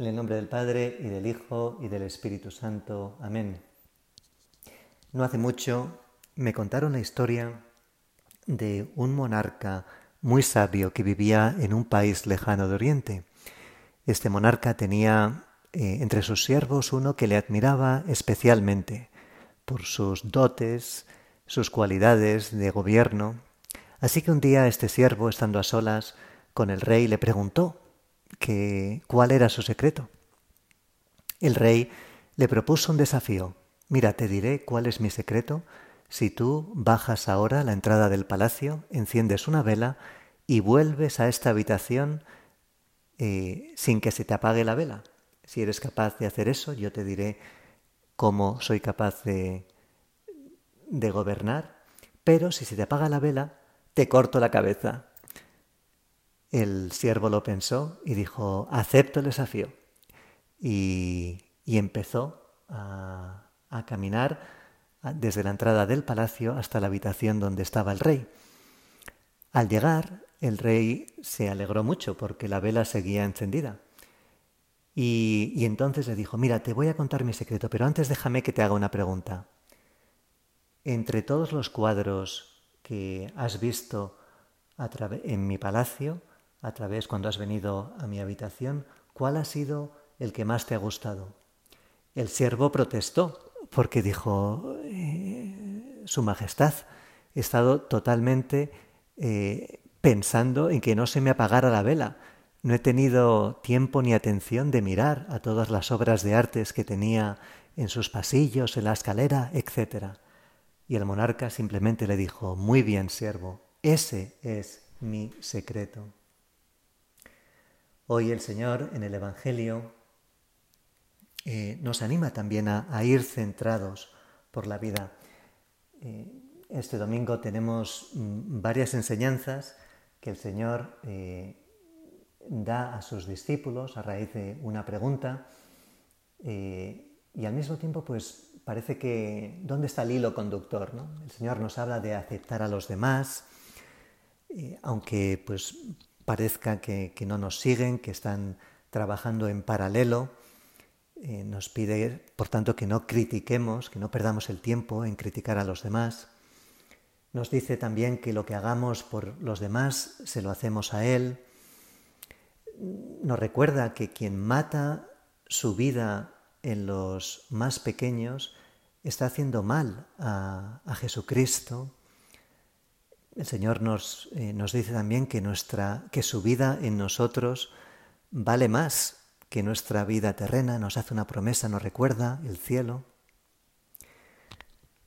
En el nombre del Padre y del Hijo y del Espíritu Santo. Amén. No hace mucho me contaron la historia de un monarca muy sabio que vivía en un país lejano de Oriente. Este monarca tenía eh, entre sus siervos uno que le admiraba especialmente por sus dotes, sus cualidades de gobierno. Así que un día este siervo, estando a solas con el rey, le preguntó que cuál era su secreto. El rey le propuso un desafío. Mira, te diré cuál es mi secreto. Si tú bajas ahora a la entrada del palacio, enciendes una vela y vuelves a esta habitación eh, sin que se te apague la vela. Si eres capaz de hacer eso, yo te diré cómo soy capaz de, de gobernar. Pero si se te apaga la vela, te corto la cabeza. El siervo lo pensó y dijo, acepto el desafío. Y, empezó a, caminar desde la entrada del palacio hasta la habitación donde estaba el rey. Al llegar, el rey se alegró mucho porque la vela seguía encendida. Y, entonces le dijo, mira, te voy a contar mi secreto, pero antes déjame que te haga una pregunta. Entre todos los cuadros que has visto en mi palacio, a través cuando has venido a mi habitación, ¿cuál ha sido el que más te ha gustado? El siervo protestó porque dijo, eh, Su Majestad, he estado totalmente eh, pensando en que no se me apagara la vela. No he tenido tiempo ni atención de mirar a todas las obras de artes que tenía en sus pasillos, en la escalera, etc. Y el monarca simplemente le dijo, Muy bien, siervo, ese es mi secreto. Hoy el Señor en el Evangelio eh, nos anima también a, ir centrados por la vida. Eh, este domingo tenemos mm, varias enseñanzas que el Señor eh, da a sus discípulos a raíz de una pregunta y al mismo tiempo pues parece que ¿dónde está el hilo conductor? El Señor nos habla de aceptar a los demás, aunque pues parezca que, no nos siguen, que están trabajando en paralelo. Eh, nos pide, por tanto, que no critiquemos, que no perdamos el tiempo en criticar a los demás. Nos dice también que lo que hagamos por los demás se lo hacemos a Él. Nos recuerda que quien mata su vida en los más pequeños está haciendo mal a Jesucristo, el Señor nos, eh, nos dice también que, nuestra, que su vida en nosotros vale más que nuestra vida terrena, nos hace una promesa, nos recuerda el cielo.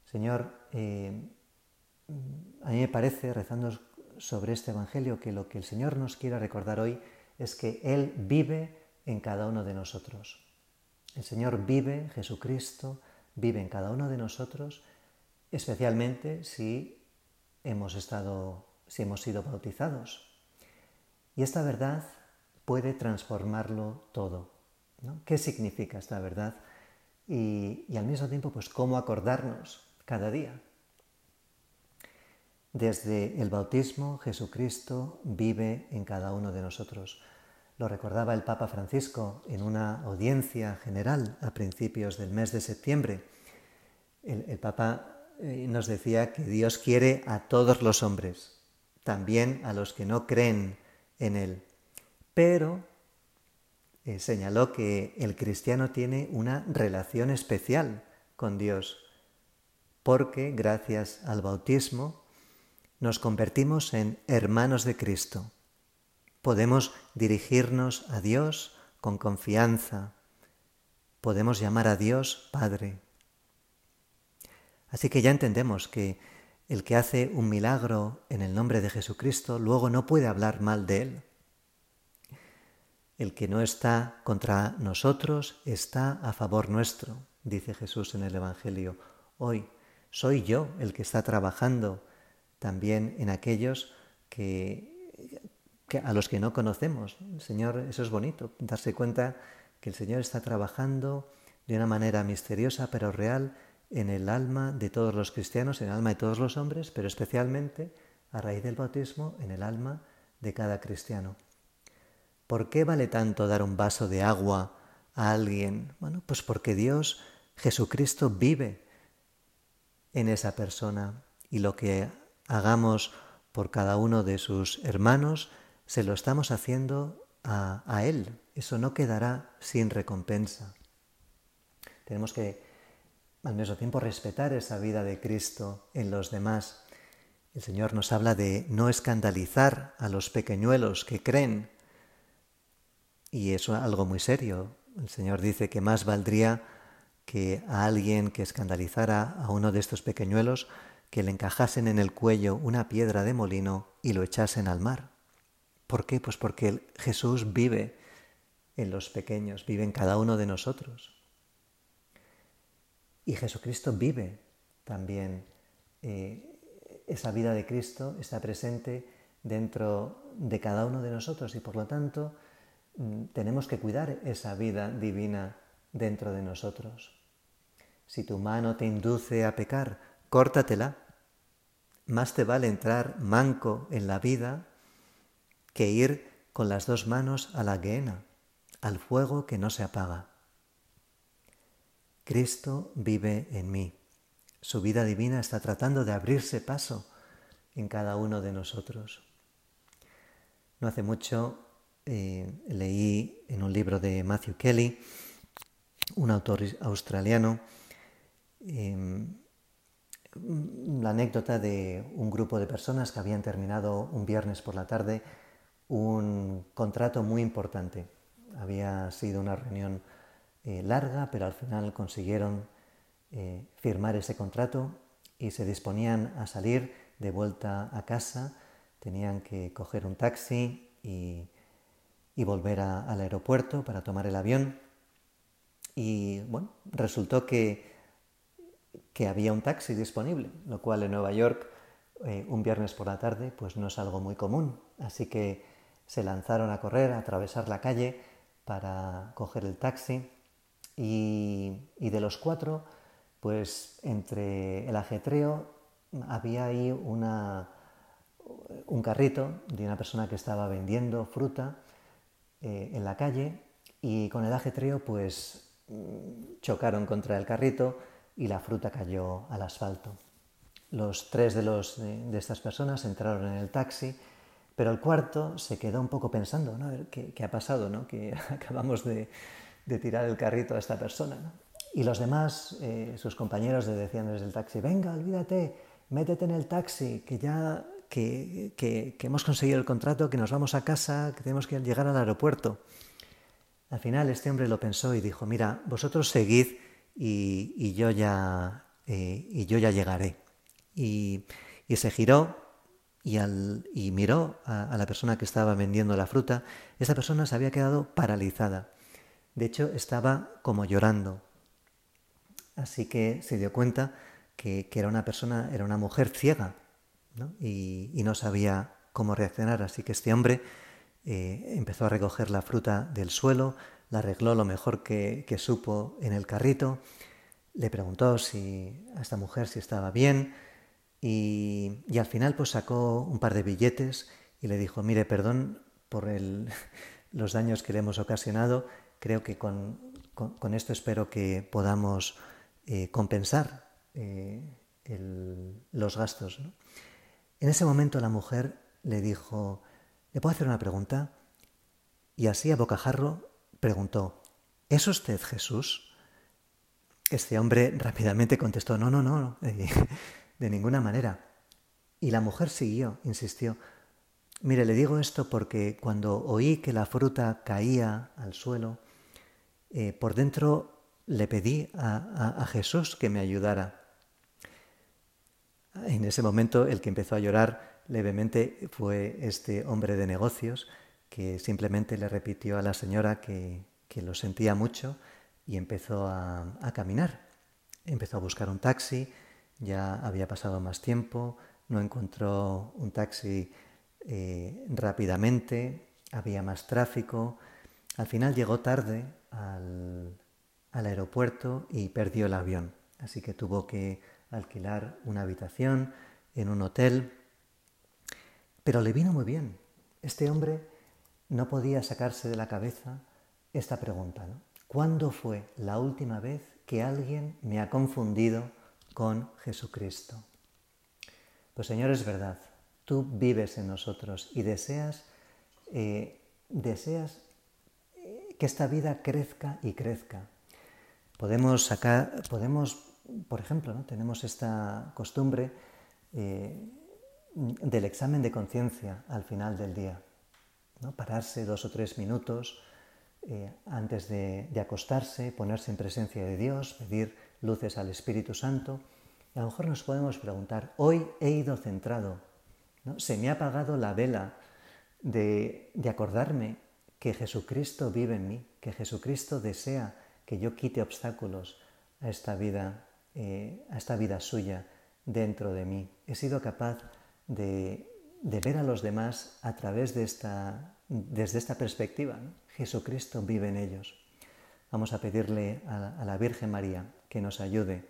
Señor, eh, a mí me parece, rezando sobre este Evangelio, que lo que el Señor nos quiere recordar hoy es que Él vive en cada uno de nosotros. El Señor vive, Jesucristo vive en cada uno de nosotros, especialmente si hemos estado, si hemos sido bautizados. Y esta verdad puede transformarlo todo. ¿Qué significa esta verdad? Y, al mismo tiempo, pues cómo acordarnos cada día. Desde el bautismo, Jesucristo vive en cada uno de nosotros. Lo recordaba el Papa Francisco en una audiencia general a principios del mes de septiembre. El, el Papa eh, nos decía que Dios quiere a todos los hombres, también a los que no creen en Él. Pero eh, señaló que el cristiano tiene una relación especial con Dios, porque gracias al bautismo nos convertimos en hermanos de Cristo. Podemos dirigirnos a Dios con confianza. Podemos llamar a Dios Padre. Así que ya entendemos que el que hace un milagro en el nombre de Jesucristo luego no puede hablar mal de él. El que no está contra nosotros está a favor nuestro, dice Jesús en el Evangelio. Hoy soy yo el que está trabajando también en aquellos que, a los que no conocemos. Señor, eso es bonito, darse cuenta que el Señor está trabajando de una manera misteriosa pero real en el alma de todos los cristianos, en el alma de todos los hombres, pero especialmente a raíz del bautismo en el alma de cada cristiano. ¿Por qué vale tanto dar un vaso de agua a alguien? Bueno, pues porque Dios, Jesucristo, vive en esa persona y lo que hagamos por cada uno de sus hermanos, se lo estamos haciendo a, a Él. Eso no quedará sin recompensa. Tenemos que al mismo tiempo respetar esa vida de Cristo en los demás. El Señor nos habla de no escandalizar a los pequeñuelos que creen. Y eso es algo muy serio. El Señor dice que más valdría que a alguien que escandalizara a uno de estos pequeñuelos que le encajasen en el cuello una piedra de molino y lo echasen al mar. ¿Por qué? Pues porque Jesús vive en los pequeños, vive en cada uno de nosotros. Y Jesucristo vive también. Eh, esa vida de Cristo está presente dentro de cada uno de nosotros y por lo tanto mm, tenemos que cuidar esa vida divina dentro de nosotros. Si tu mano te induce a pecar, córtatela. Más te vale entrar manco en la vida que ir con las dos manos a la guena, al fuego que no se apaga. Cristo vive en mí. Su vida divina está tratando de abrirse paso en cada uno de nosotros. No hace mucho eh, leí en un libro de Matthew Kelly, un autor australiano, em, la anécdota de un grupo de personas que habían terminado un viernes por la tarde un contrato muy importante. Había sido una reunión eh, larga, pero al final consiguieron eh, firmar ese contrato y se disponían a salir de vuelta a casa. Tenían que coger un taxi y, volver al aeropuerto para tomar el avión. Y bueno, resultó que, que había un taxi disponible, lo cual en Nueva York eh, un viernes por la tarde pues no es algo muy común. Así que se lanzaron a correr, a atravesar la calle para coger el taxi y, de los cuatro, pues entre el ajetreo había ahí una, un carrito de una persona que estaba vendiendo fruta eh, en la calle y con el ajetreo pues chocaron contra el carrito y la fruta cayó al asfalto. Los tres de, los, de, estas personas entraron en el taxi, pero el cuarto se quedó un poco pensando, ¿no? ¿qué, qué ha pasado? ¿no? Que acabamos de, de tirar el carrito a esta persona. Y los demás, eh, sus compañeros le decían desde el taxi, venga, olvídate, métete en el taxi, que ya que, que, hemos conseguido el contrato, que nos vamos a casa, que tenemos que llegar al aeropuerto. Al final este hombre lo pensó y dijo, mira, vosotros seguid y, yo, ya, eh, y yo ya llegaré. Y, y se giró y, al, y miró a, la persona que estaba vendiendo la fruta. Esa persona se había quedado paralizada. De hecho, estaba como llorando. Así que se dio cuenta que, era una persona, era una mujer ciega, Y, no sabía cómo reaccionar. Así que este hombre eh, empezó a recoger la fruta del suelo, la arregló lo mejor que, supo en el carrito, le preguntó si, a esta mujer si estaba bien y, al final pues sacó un par de billetes y le dijo, mire, perdón por los daños que le hemos ocasionado, creo que con, esto espero que podamos eh, compensar eh, los gastos. En ese momento la mujer le dijo, ¿le puedo hacer una pregunta? Y así a bocajarro preguntó, ¿es usted Jesús? Este hombre rápidamente contestó, no, no, no, de ninguna manera. Y la mujer siguió, insistió, mire, le digo esto porque cuando oí que la fruta caía al suelo, eh, por dentro le pedí a, Jesús que me ayudara. En ese momento el que empezó a llorar levemente fue este hombre de negocios que simplemente le repitió a la señora que, lo sentía mucho y empezó a, caminar. Empezó a buscar un taxi, ya había pasado más tiempo, no encontró un taxi eh, rápidamente, había más tráfico, al final llegó tarde al, aeropuerto y perdió el avión, así que tuvo que alquilar una habitación en un hotel, pero le vino muy bien. Este hombre no podía sacarse de la cabeza esta pregunta, ¿Cuándo fue la última vez que alguien me ha confundido con Jesucristo? Pues Señor, es verdad, tú vives en nosotros y deseas, eh, deseas que esta vida crezca y crezca. Podemos sacar, podemos, por ejemplo, ¿no? tenemos esta costumbre eh, del examen de conciencia al final del día. ¿no? Pararse dos o tres minutos, eh, antes de, acostarse, ponerse en presencia de Dios, pedir luces al Espíritu Santo. Y a lo mejor nos podemos preguntar, hoy he ido centrado, ¿no? se me ha apagado la vela de, acordarme que Jesucristo vive en mí, que Jesucristo desea que yo quite obstáculos a esta vida, eh, a esta vida suya dentro de mí. He sido capaz de, ver a los demás a través de esta, desde esta perspectiva. Jesucristo vive en ellos. Vamos a pedirle a, la Virgen María que nos ayude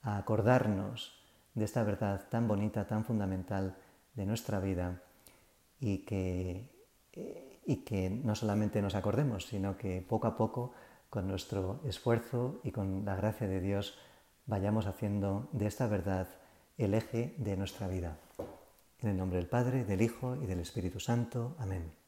a acordarnos de esta verdad tan bonita, tan fundamental de nuestra vida y que, eh, y que no solamente nos acordemos, sino que poco a poco, con nuestro esfuerzo y con la gracia de Dios, vayamos haciendo de esta verdad el eje de nuestra vida. En el nombre del Padre, del Hijo y del Espíritu Santo. Amén.